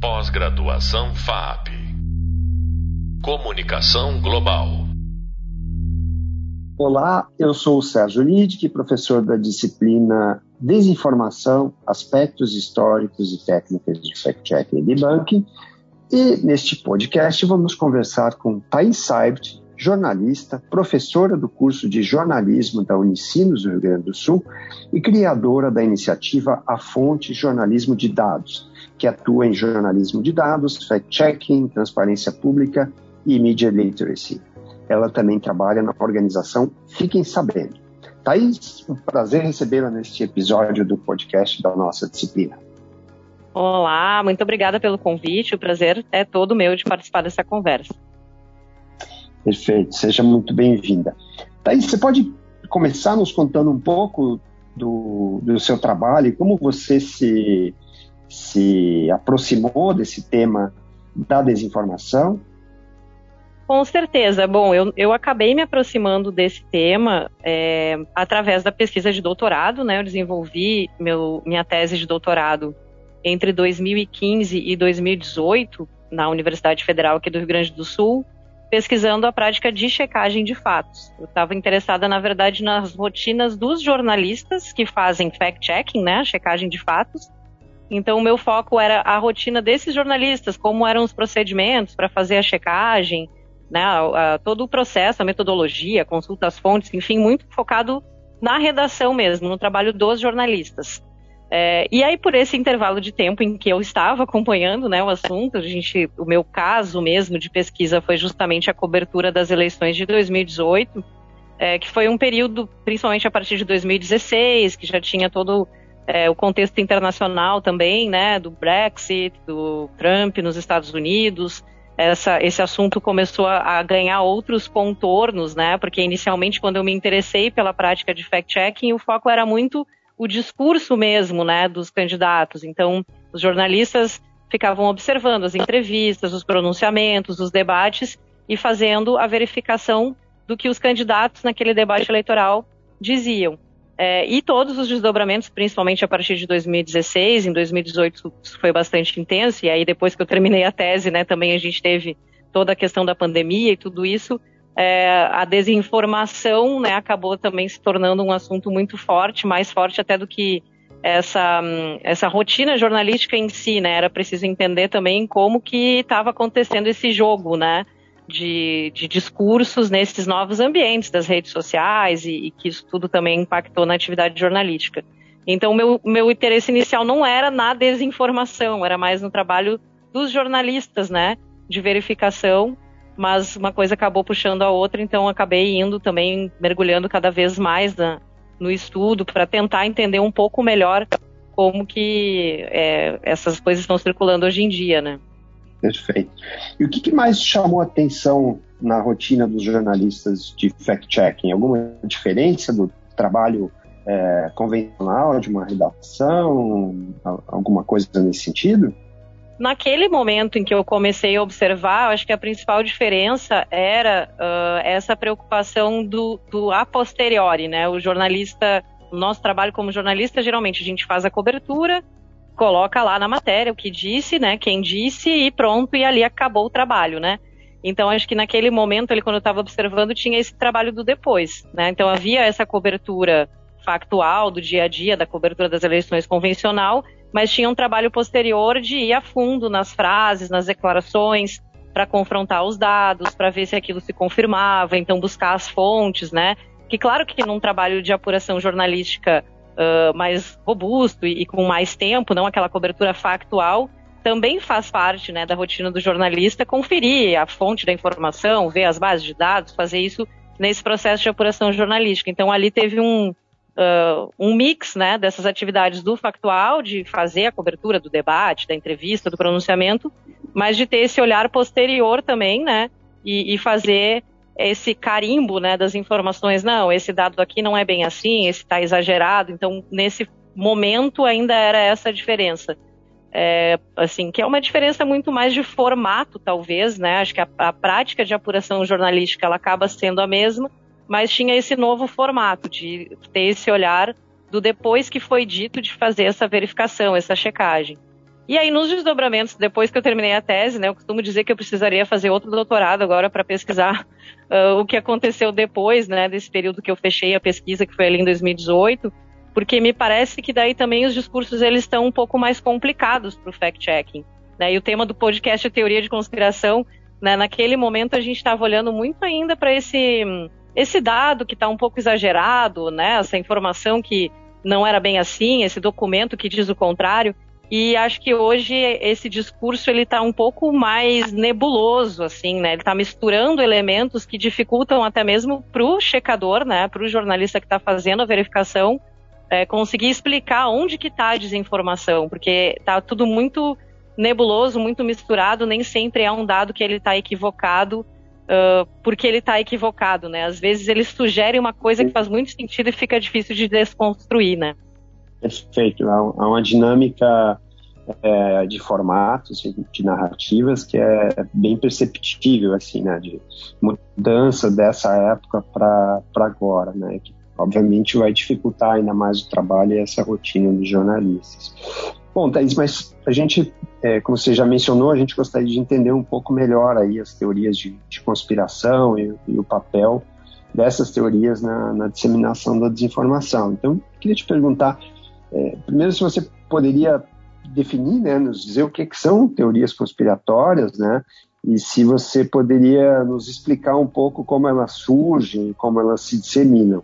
Pós-graduação FAP. Comunicação Global. Olá, eu sou o Sérgio Lidic, professor da disciplina Desinformação, Aspectos Históricos e Técnicas de Fact-Checking e Debunking. E neste podcast vamos conversar com Thais Seibt, jornalista, professora do curso de jornalismo da Unicinos do Rio Grande do Sul e criadora da iniciativa A Fonte Jornalismo de Dados, que atua em jornalismo de dados, fact-checking, transparência pública e media literacy. Ela também trabalha na organização Fiquem Sabendo. Thaís, um prazer recebê-la neste episódio do podcast da nossa disciplina. Olá, muito obrigada pelo convite. O prazer é todo meu de participar dessa conversa. Perfeito, seja muito bem-vinda. Thaís, você pode começar nos contando um pouco do, do seu trabalho e como você se, se aproximou desse tema da desinformação? Com certeza. Bom, eu, eu acabei me aproximando desse tema é, através da pesquisa de doutorado, né? Eu desenvolvi meu, minha tese de doutorado entre 2015 e 2018 na Universidade Federal aqui do Rio Grande do Sul, pesquisando a prática de checagem de fatos. Eu estava interessada, na verdade, nas rotinas dos jornalistas que fazem fact-checking, né, checagem de fatos. Então, o meu foco era a rotina desses jornalistas, como eram os procedimentos para fazer a checagem, né, a, a, todo o processo, a metodologia, consulta às fontes, enfim, muito focado na redação mesmo, no trabalho dos jornalistas. É, e aí, por esse intervalo de tempo em que eu estava acompanhando né, o assunto, a gente, o meu caso mesmo de pesquisa foi justamente a cobertura das eleições de 2018, é, que foi um período, principalmente a partir de 2016, que já tinha todo é, o contexto internacional também, né, do Brexit, do Trump nos Estados Unidos. Essa, esse assunto começou a, a ganhar outros contornos, né, porque inicialmente, quando eu me interessei pela prática de fact-checking, o foco era muito o discurso mesmo, né, dos candidatos. Então, os jornalistas ficavam observando as entrevistas, os pronunciamentos, os debates e fazendo a verificação do que os candidatos naquele debate eleitoral diziam. É, e todos os desdobramentos, principalmente a partir de 2016, em 2018 foi bastante intenso, e aí depois que eu terminei a tese, né, também a gente teve toda a questão da pandemia e tudo isso, é, a desinformação né, acabou também se tornando um assunto muito forte, mais forte até do que essa, essa rotina jornalística em si, né? Era preciso entender também como que estava acontecendo esse jogo, né? De, de, discursos nesses novos ambientes das redes sociais e, e, que isso tudo também impactou na atividade jornalística. Então, meu, meu interesse inicial não era na desinformação, era mais no trabalho dos jornalistas, né? De verificação mas uma coisa acabou puxando a outra, então acabei indo também mergulhando cada vez mais na, no estudo para tentar entender um pouco melhor como que é, essas coisas estão circulando hoje em dia, né? Perfeito. E o que, que mais chamou a atenção na rotina dos jornalistas de fact-checking? Alguma diferença do trabalho é, convencional de uma redação? Alguma coisa nesse sentido? naquele momento em que eu comecei a observar, acho que a principal diferença era uh, essa preocupação do, do a posteriori, né? O jornalista, o nosso trabalho como jornalista, geralmente a gente faz a cobertura, coloca lá na matéria o que disse, né? Quem disse e pronto, e ali acabou o trabalho, né? Então acho que naquele momento, ali, quando eu estava observando, tinha esse trabalho do depois, né? Então havia essa cobertura factual do dia a dia, da cobertura das eleições convencional, mas tinha um trabalho posterior de ir a fundo nas frases, nas declarações, para confrontar os dados, para ver se aquilo se confirmava, então buscar as fontes, né? Que claro que num trabalho de apuração jornalística uh, mais robusto e, e, com mais tempo, não aquela cobertura factual, também faz parte né, da rotina do jornalista conferir a fonte da informação, ver as bases de dados, fazer isso nesse processo de apuração jornalística. Então ali teve um, uh, um mix né, dessas atividades do factual, de fazer a cobertura do debate, da entrevista, do pronunciamento, mas de ter esse olhar posterior também, né? E, e fazer esse carimbo né, das informações. Não, esse dado aqui não é bem assim, esse está exagerado. Então, nesse momento ainda era essa a diferença. É, assim, que é uma diferença muito mais de formato, talvez, né? Acho que a, a prática de apuração jornalística ela acaba sendo a mesma, mas tinha esse novo formato de ter esse olhar do depois que foi dito de fazer essa verificação, essa checagem. E aí, nos desdobramentos, depois que eu terminei a tese, né, eu costumo dizer que eu precisaria fazer outro doutorado agora para pesquisar uh, o que aconteceu depois, né, desse período que eu fechei a pesquisa, que foi ali em 2018, porque me parece que daí também os discursos eles estão um pouco mais complicados para o fact-checking. Né? E o tema do podcast é teoria de conspiração. Né? Naquele momento a gente estava olhando muito ainda para esse, esse dado que está um pouco exagerado, né? essa informação que não era bem assim, esse documento que diz o contrário. E acho que hoje esse discurso ele está um pouco mais nebuloso, assim, né? Ele está misturando elementos que dificultam até mesmo para o checador, né? Para o jornalista que está fazendo a verificação, é, conseguir explicar onde que está a desinformação, porque está tudo muito nebuloso, muito misturado, nem sempre é um dado que ele está equivocado uh, porque ele está equivocado, né? Às vezes ele sugere uma coisa que faz muito sentido e fica difícil de desconstruir, né? Perfeito. Há uma dinâmica é, de formatos, de narrativas que é bem perceptível, assim, né? De mudança dessa época para agora, né? Que obviamente vai dificultar ainda mais o trabalho e essa rotina dos jornalistas. Bom, Thaís, mas a gente, é, como você já mencionou, a gente gostaria de entender um pouco melhor aí as teorias de, de conspiração e, e, o papel dessas teorias na, na, disseminação da desinformação. Então, queria te perguntar, é, primeiro, se você poderia definir, né, nos dizer o que, que são teorias conspiratórias, né, e se você poderia nos explicar um pouco como elas surgem, como elas se disseminam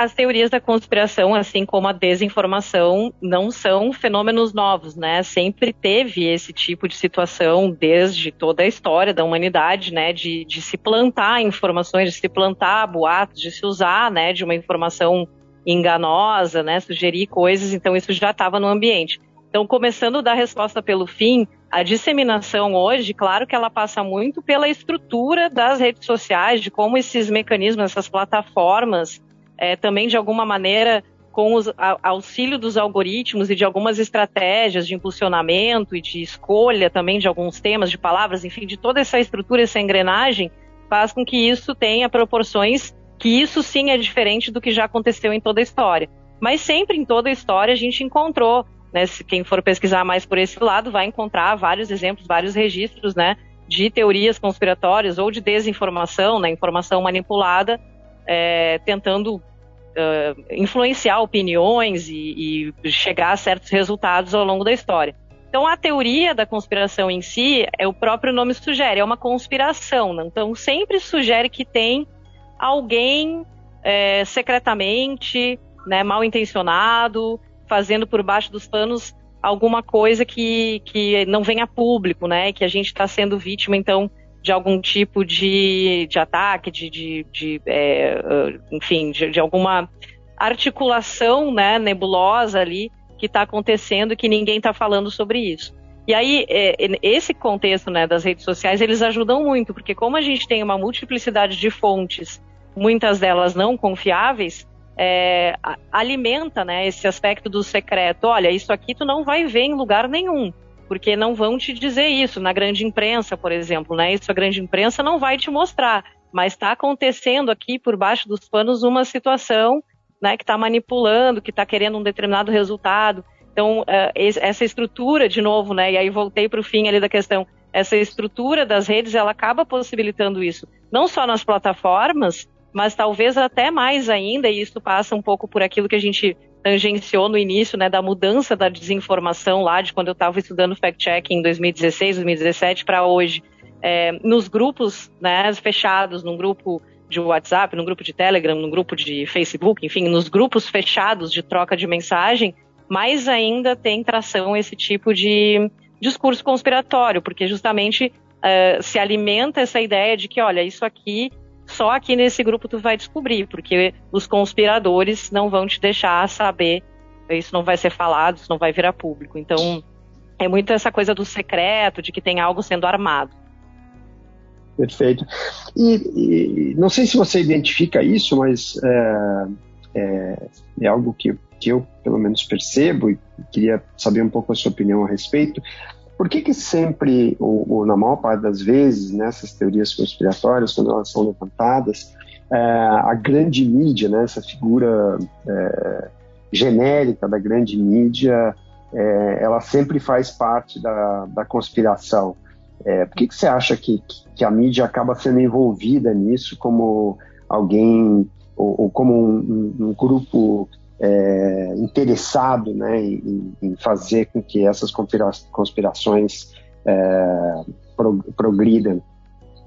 as teorias da conspiração, assim como a desinformação, não são fenômenos novos, né? Sempre teve esse tipo de situação desde toda a história da humanidade, né? De, de se plantar informações, de se plantar boatos, de se usar, né? De uma informação enganosa, né? Sugerir coisas, então isso já estava no ambiente. Então, começando da resposta pelo fim, a disseminação hoje, claro que ela passa muito pela estrutura das redes sociais, de como esses mecanismos, essas plataformas é, também de alguma maneira com o auxílio dos algoritmos e de algumas estratégias de impulsionamento e de escolha também de alguns temas, de palavras, enfim, de toda essa estrutura, essa engrenagem, faz com que isso tenha proporções que isso sim é diferente do que já aconteceu em toda a história. Mas sempre em toda a história a gente encontrou, né, se quem for pesquisar mais por esse lado vai encontrar vários exemplos, vários registros, né, de teorias conspiratórias ou de desinformação, né, informação manipulada, é, tentando uh, influenciar opiniões e, e chegar a certos resultados ao longo da história. Então, a teoria da conspiração em si, é o próprio nome sugere, é uma conspiração. Né? Então, sempre sugere que tem alguém é, secretamente, né, mal intencionado, fazendo por baixo dos panos alguma coisa que, que não vem a público, né? Que a gente está sendo vítima, então, de algum tipo de, de ataque, de, de, de é, enfim, de, de, alguma articulação né, nebulosa ali que está acontecendo e que ninguém está falando sobre isso. E aí, é, esse contexto né, das redes sociais, eles ajudam muito, porque como a gente tem uma multiplicidade de fontes, muitas delas não confiáveis, é, alimenta né, esse aspecto do secreto. Olha, isso aqui tu não vai ver em lugar nenhum porque não vão te dizer isso na grande imprensa, por exemplo, né? Isso a grande imprensa não vai te mostrar, mas está acontecendo aqui por baixo dos panos uma situação, né, que está manipulando, que está querendo um determinado resultado. Então, uh, essa estrutura, de novo, né, e aí voltei para o fim ali da questão, essa estrutura das redes, ela acaba possibilitando isso, não só nas plataformas, mas talvez até mais ainda, e isso passa um pouco por aquilo que a gente tangenciou no início, né, da mudança da desinformação lá de quando eu estava estudando fact-checking em 2016, 2017 para hoje, é, nos grupos, né, fechados, num grupo de WhatsApp, num grupo de Telegram, num grupo de Facebook, enfim, nos grupos fechados de troca de mensagem, mais ainda tem tração esse tipo de discurso conspiratório, porque justamente uh, se alimenta essa ideia de que, olha, isso aqui só aqui nesse grupo tu vai descobrir, porque os conspiradores não vão te deixar saber, isso não vai ser falado, isso não vai virar público. Então, é muito essa coisa do secreto, de que tem algo sendo armado. Perfeito. E, e não sei se você identifica isso, mas é, é, é algo que, que eu, pelo menos, percebo e queria saber um pouco a sua opinião a respeito. Por que, que sempre, ou, ou, na maior parte das vezes, nessas teorias conspiratórias, quando elas são levantadas, é, a grande mídia, né, essa figura é, genérica da grande mídia, é, ela sempre faz parte da, da conspiração. Por que, que você acha que, que a mídia acaba sendo envolvida nisso como alguém ou, ou como um, um grupo é, interessado né, em, em, fazer com que essas conspirações é, progridam?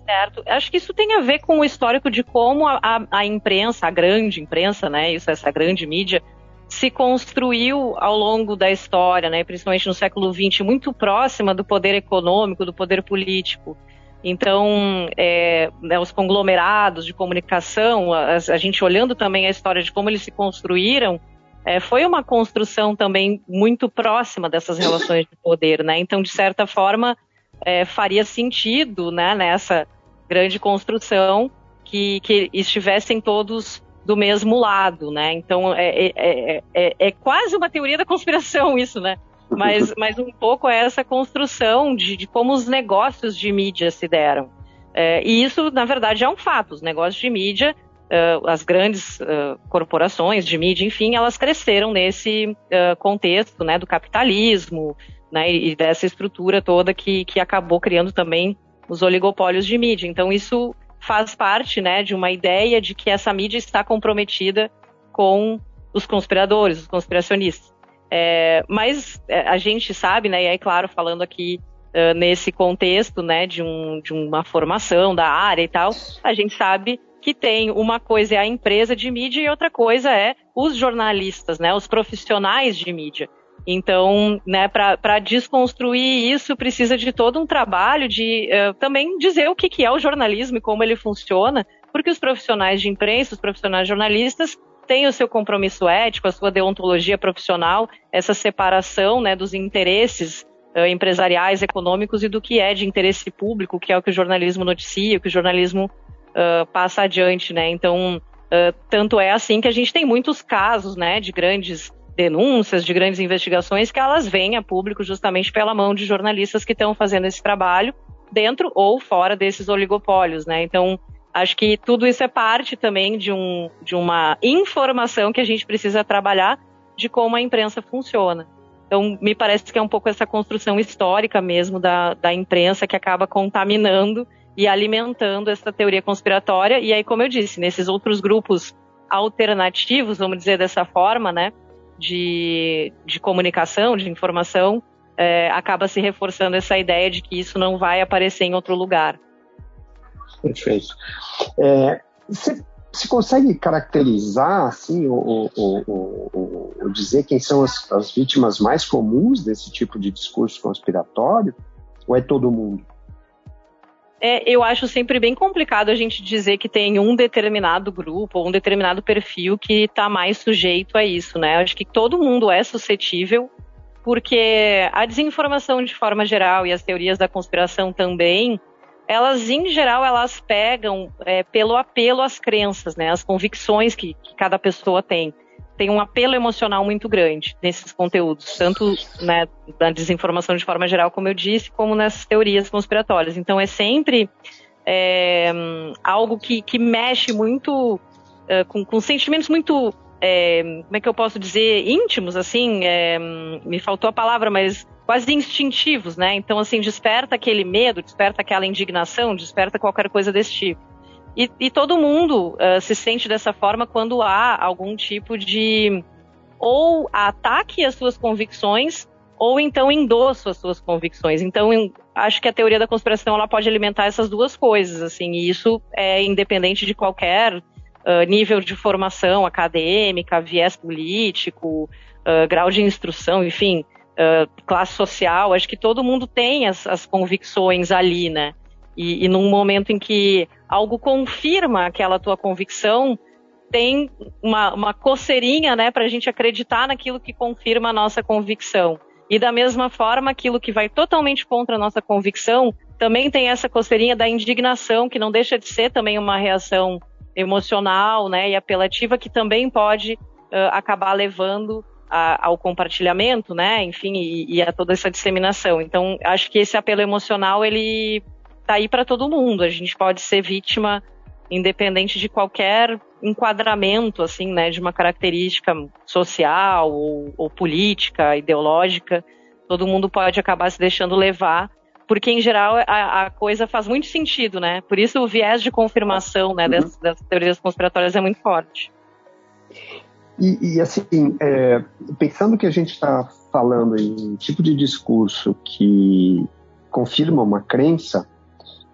Certo. Acho que isso tem a ver com o histórico de como a, a, a imprensa, a grande imprensa, né, isso, essa grande mídia, se construiu ao longo da história, né, principalmente no século XX, muito próxima do poder econômico, do poder político. Então, é, né, os conglomerados de comunicação, a, a, gente olhando também a história de como eles se construíram, é, foi uma construção também muito próxima dessas relações de poder, né? Então, de certa forma, é, faria sentido, né, nessa grande construção que, que estivessem todos do mesmo lado, né? Então é, é, é, é, quase uma teoria da conspiração isso, né? Mas, mas um pouco é essa construção de, de como os negócios de mídia se deram. e isso, na verdade, é um fato. Os negócios de mídia, as grandes corporações de mídia, enfim, elas cresceram nesse contexto né, do capitalismo né, e dessa estrutura toda que, que acabou criando também os oligopólios de mídia. Então, isso faz parte né, de uma ideia de que essa mídia está comprometida com os conspiradores, os conspiracionistas. É, mas é, a gente sabe, né, e aí, claro, falando aqui uh, nesse contexto né, de, um, de uma formação da área e tal, a gente sabe que tem uma coisa é a empresa de mídia e outra coisa é os jornalistas, né, os profissionais de mídia. Então, né, para desconstruir isso, precisa de todo um trabalho de uh, também dizer o que, que é o jornalismo e como ele funciona, porque os profissionais de imprensa, os profissionais jornalistas, têm o seu compromisso ético, a sua deontologia profissional, essa separação né, dos interesses uh, empresariais, econômicos e do que é de interesse público, que é o que o jornalismo noticia, o que o jornalismo uh, passa adiante. Né? Então, tanto é assim que a gente tem muitos casos né, de grandes denúncias, de grandes investigações, que elas vêm a público justamente pela mão de jornalistas que estão fazendo esse trabalho dentro ou fora desses oligopólios, né? Então, acho que tudo isso é parte também de, um, de uma informação que a gente precisa trabalhar de como a imprensa funciona. Então, me parece que é um pouco essa construção histórica mesmo da, da imprensa que acaba contaminando e alimentando essa teoria conspiratória. E aí, como eu disse, nesses outros grupos alternativos, vamos dizer dessa forma, né? de, de comunicação, de informação, é, acaba se reforçando essa ideia de que isso não vai aparecer em outro lugar. Perfeito. É, você, consegue caracterizar, assim, ou dizer quem são as, as vítimas mais comuns desse tipo de discurso conspiratório? Ou é todo mundo? é, eu acho sempre bem complicado a gente dizer que tem um determinado grupo ou um determinado perfil que está mais sujeito a isso, né? Eu acho que todo mundo é suscetível, porque a desinformação de forma geral e as teorias da conspiração também, elas em geral elas pegam é, pelo apelo às crenças, né? As convicções que, que cada pessoa tem tem um apelo emocional muito grande nesses conteúdos, tanto né, da desinformação de forma geral, como eu disse, como nessas teorias conspiratórias. Então é sempre é, algo que, que mexe muito é, com, com, sentimentos muito, é, como é que eu posso dizer, íntimos, assim, é, me faltou a palavra, mas quase instintivos, né? Então, assim, desperta aquele medo, desperta aquela indignação, desperta qualquer coisa desse tipo. E, e todo mundo uh, se sente dessa forma quando há algum tipo de ou ataque às suas convicções ou então endosso às suas convicções. Então, eu acho que a teoria da conspiração ela pode alimentar essas duas coisas, assim, e isso é independente de qualquer uh, nível de formação acadêmica, viés político, uh, grau de instrução, enfim, classe social. Acho que todo mundo tem as, as convicções ali, né? E, e num momento em que algo confirma aquela tua convicção, tem uma, uma coceirinha, né, para a gente acreditar naquilo que confirma a nossa convicção. E da mesma forma, aquilo que vai totalmente contra a nossa convicção, também tem essa coceirinha da indignação, que não deixa de ser também uma reação emocional, né, e apelativa, que também pode uh, acabar levando a, ao compartilhamento, né, enfim, e, e, a toda essa disseminação. Então, acho que esse apelo emocional, ele tá aí para todo mundo. A gente pode ser vítima independente de qualquer enquadramento, assim, né, de uma característica social ou, ou política, ideológica, todo mundo pode acabar se deixando levar porque em geral a, a, coisa faz muito sentido, né? Por isso o viés de confirmação né, uhum. das, das, teorias conspiratórias é muito forte. E, e assim, é, pensando que a gente está falando em um tipo de discurso que confirma uma crença,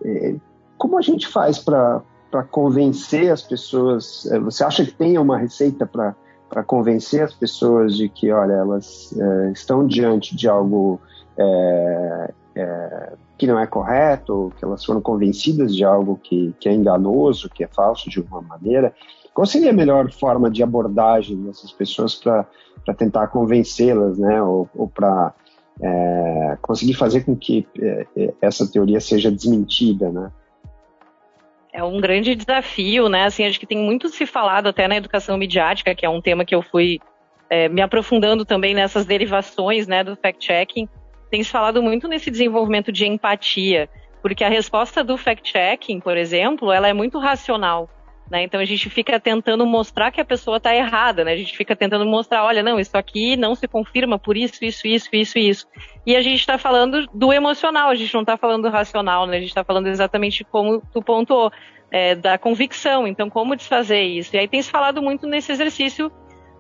é, como a gente faz para convencer as pessoas? É, você acha que tem uma receita para para convencer as pessoas de que, olha, elas é, estão diante de algo é, é, que não é correto, que elas foram convencidas de algo que, que é enganoso, que é falso de alguma maneira. Qual seria a melhor forma de abordagem dessas pessoas para tentar convencê-las, né, ou, ou para é, conseguir fazer com que é, é, essa teoria seja desmentida, né? É um grande desafio, né? Assim, acho que tem muito se falado até na educação midiática, que é um tema que eu fui é, me aprofundando também nessas derivações, né, do fact-checking tem se falado muito nesse desenvolvimento de empatia, porque a resposta do fact-checking, por exemplo, ela é muito racional. Né? Então a gente fica tentando mostrar que a pessoa está errada, né? A gente fica tentando mostrar, olha, não, isso aqui não se confirma por isso, isso, isso, isso, isso. E a gente está falando do emocional, a gente não está falando do racional, né? A gente está falando exatamente como tu pontuou, é, da convicção. Então, como desfazer isso? E aí tem se falado muito nesse exercício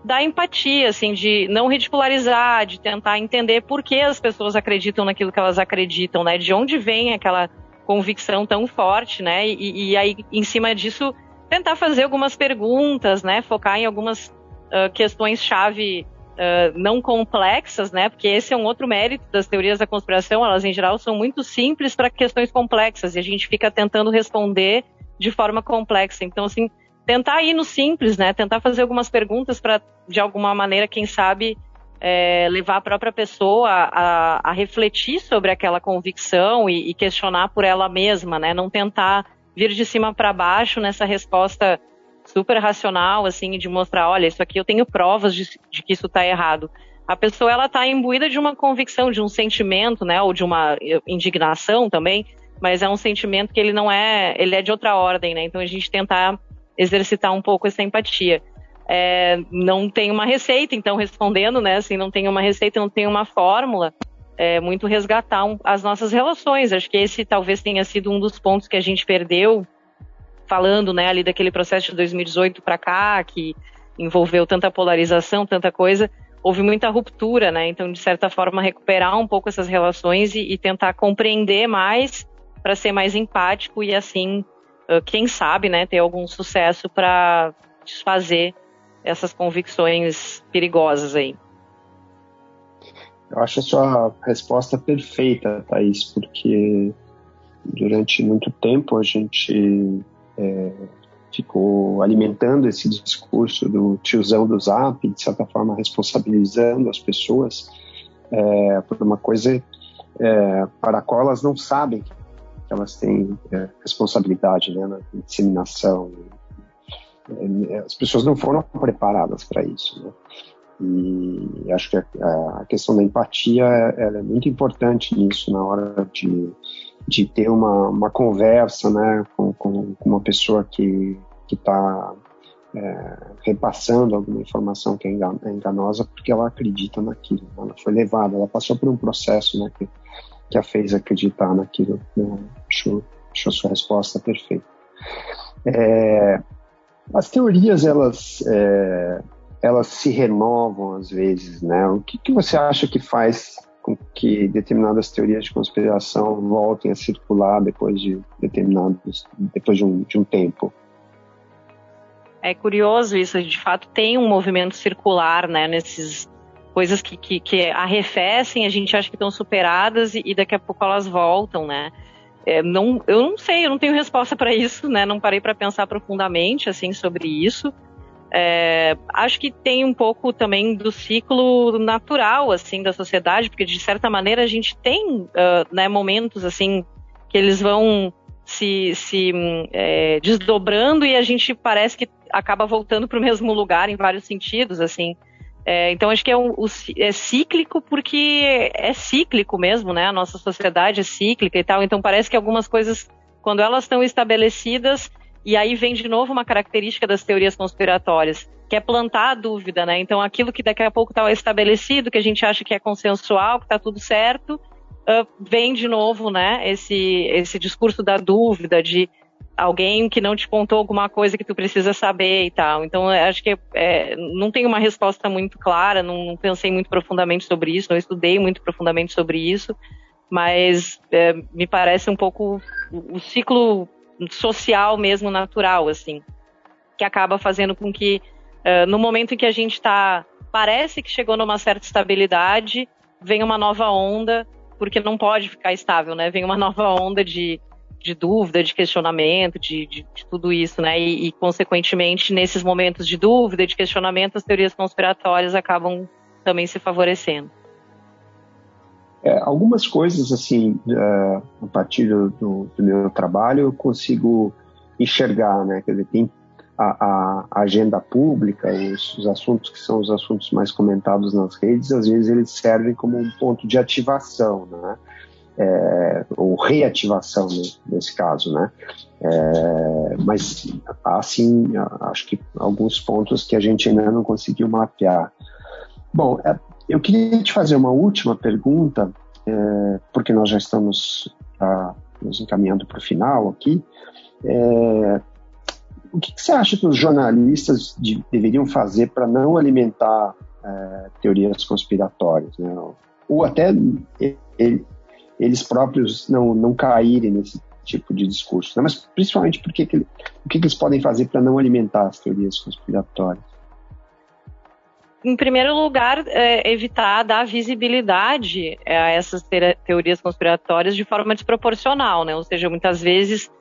da empatia, assim, de não ridicularizar, de tentar entender por que as pessoas acreditam naquilo que elas acreditam, né? De onde vem aquela convicção tão forte, né? E, e aí, em cima disso, tentar fazer algumas perguntas, né? Focar em algumas uh, questões-chave uh, não complexas, né? Porque esse é um outro mérito das teorias da conspiração, elas em geral são muito simples para questões complexas e a gente fica tentando responder de forma complexa. Então, assim, tentar ir no simples, né? Tentar fazer algumas perguntas para, de alguma maneira, quem sabe, é, levar a própria pessoa a, a, refletir sobre aquela convicção e, e, questionar por ela mesma, né? Não tentar vir de cima para baixo nessa resposta super racional, assim, de mostrar, olha, isso aqui eu tenho provas de, de que isso está errado. A pessoa ela está imbuída de uma convicção, de um sentimento, né? Ou de uma indignação também, mas é um sentimento que ele não é, ele é de outra ordem, né? Então a gente tentar exercitar um pouco essa empatia. É, não tem uma receita, então, respondendo, né? Assim, não tem uma receita, não tem uma fórmula. É muito resgatar um, as nossas relações. Acho que esse talvez tenha sido um dos pontos que a gente perdeu, falando, né, ali daquele processo de 2018 para cá, que envolveu tanta polarização, tanta coisa. Houve muita ruptura, né? Então, de certa forma, recuperar um pouco essas relações e, e tentar compreender mais para ser mais empático e assim quem sabe, né, ter algum sucesso para desfazer essas convicções perigosas aí. Eu acho a sua resposta perfeita, Thaís, porque durante muito tempo a gente é, ficou alimentando esse discurso do tiozão do Zap, de certa forma responsabilizando as pessoas é, por uma coisa é, para a qual elas não sabem que elas têm é, responsabilidade né, na disseminação. É, as pessoas não foram preparadas para isso. Né? E acho que a, a questão da empatia é, muito importante nisso, na hora de, de ter uma, uma conversa né, com, com, com uma pessoa que está é, repassando alguma informação que é, é enganosa porque ela acredita naquilo. Né? Ela foi levada, ela passou por um processo né, que que a fez acreditar naquilo. Né? Acho, acho a sua resposta perfeita. É, as teorias, elas, é, elas se renovam às vezes, né? O que, que você acha que faz com que determinadas teorias de conspiração voltem a circular depois de determinados, depois de um, de um tempo? É curioso isso, de fato tem um movimento circular, né, nesses coisas que, que, que arrefecem, a gente acha que estão superadas e, e, daqui a pouco elas voltam, né? É, não, eu não sei, eu não tenho resposta para isso, né? Não parei para pensar profundamente assim sobre isso. É, acho que tem um pouco também do ciclo natural assim da sociedade, porque de certa maneira a gente tem uh, né, momentos assim que eles vão se, se é, desdobrando e a gente parece que acaba voltando para o mesmo lugar em vários sentidos, assim. É, então acho que é, um, é, cíclico porque é cíclico mesmo, né? A nossa sociedade é cíclica e tal. Então parece que algumas coisas, quando elas estão estabelecidas, E aí vem de novo uma característica das teorias conspiratórias, que é plantar a dúvida, né? Então aquilo que daqui a pouco está estabelecido, que a gente acha que é consensual, que está tudo certo, uh, vem de novo, né? Esse, esse discurso da dúvida, de alguém que não te contou alguma coisa que tu precisa saber e tal. Então, acho que é, não tem uma resposta muito clara, não, não, pensei muito profundamente sobre isso, não estudei muito profundamente sobre isso, mas é, me parece um pouco o, ciclo social mesmo natural, assim, que acaba fazendo com que é, no momento em que a gente está, parece que chegou numa certa estabilidade, vem uma nova onda, porque não pode ficar estável, né? Vem uma nova onda de de dúvida, de questionamento, de, de, de tudo isso, né? E, e, consequentemente, nesses momentos de dúvida, de questionamento, as teorias conspiratórias acabam também se favorecendo. É, algumas coisas, assim, uh, a partir do, do, do, meu trabalho, eu consigo enxergar, né? Quer dizer, tem a, a agenda pública, os, os, assuntos que são os assuntos mais comentados nas redes, às vezes eles servem como um ponto de ativação, né? É, ou reativação nesse caso, né? É, mas assim, acho que alguns pontos que a gente ainda não conseguiu mapear. Bom, é, eu queria te fazer uma última pergunta, é, porque nós já estamos ah, nos encaminhando para o final aqui. É, o que, que, você acha que os jornalistas de, deveriam fazer para não alimentar é, teorias conspiratórias, né? ou até eles próprios não, não caírem nesse tipo de discurso. Né? Mas principalmente porque que, o que, eles podem fazer para não alimentar as teorias conspiratórias? Em primeiro lugar, é, evitar dar visibilidade a essas teorias conspiratórias de forma desproporcional, né? Ou seja, muitas vezes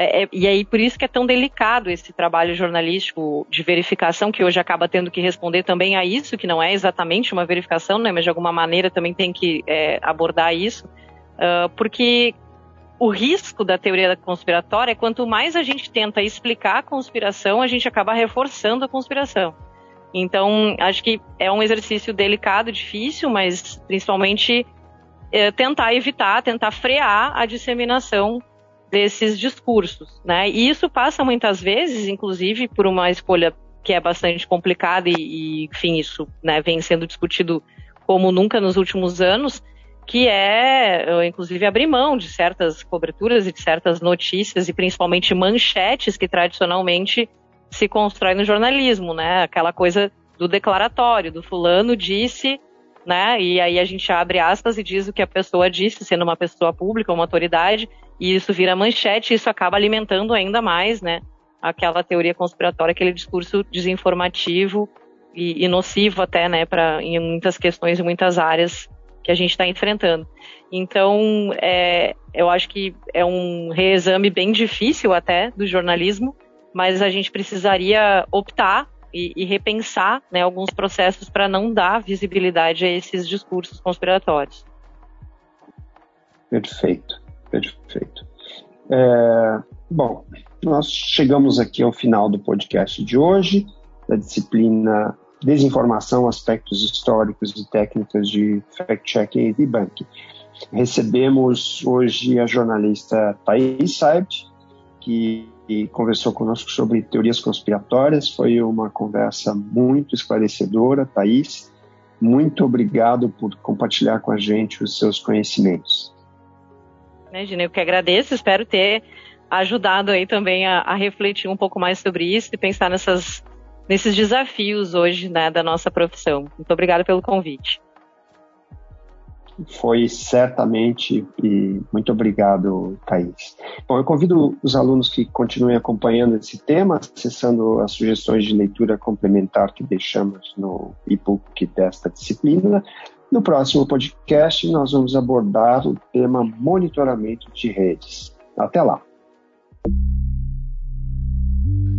é, é, e aí por isso que é tão delicado esse trabalho jornalístico de verificação, que hoje acaba tendo que responder também a isso, que não é exatamente uma verificação, né, mas de alguma maneira também tem que é, abordar isso. Uh, porque o risco da teoria conspiratória é quanto mais a gente tenta explicar a conspiração, a gente acaba reforçando a conspiração. Então, acho que é um exercício delicado, difícil, mas principalmente é, tentar evitar, tentar frear a disseminação desses discursos, né? E isso passa muitas vezes, inclusive, por uma escolha que é bastante complicada e, e enfim, isso né, vem sendo discutido como nunca nos últimos anos, que é, inclusive, abrir mão de certas coberturas e de certas notícias, e principalmente manchetes que tradicionalmente se constrói no jornalismo, né? Aquela coisa do declaratório, do fulano disse, né? E aí a gente abre aspas e diz o que a pessoa disse, sendo uma pessoa pública, uma autoridade, e isso vira manchete, e isso acaba alimentando ainda mais, né? Aquela teoria conspiratória, aquele discurso desinformativo e, e nocivo até, né? Para em muitas questões, em muitas áreas que a gente está enfrentando. Então, é, eu acho que é um reexame bem difícil até do jornalismo, mas a gente precisaria optar e, e repensar né, alguns processos para não dar visibilidade a esses discursos conspiratórios. Perfeito, perfeito. É, bom, nós chegamos aqui ao final do podcast de hoje, da disciplina desinformação, aspectos históricos e técnicas de fact-checking e debunking. Recebemos hoje a jornalista Thais Saibt, que conversou conosco sobre teorias conspiratórias. Foi uma conversa muito esclarecedora, Thais. Muito obrigado por compartilhar com a gente os seus conhecimentos. Imagina, eu que agradeço. Espero ter ajudado aí também a, a refletir um pouco mais sobre isso e pensar nessas nesses desafios hoje né, da nossa profissão. Muito obrigada pelo convite. Foi certamente e muito obrigado, Thaís. Bom, eu convido os alunos que continuem acompanhando esse tema, acessando as sugestões de leitura complementar que deixamos no e-book desta disciplina. No próximo podcast, nós vamos abordar o tema monitoramento de redes. Até lá!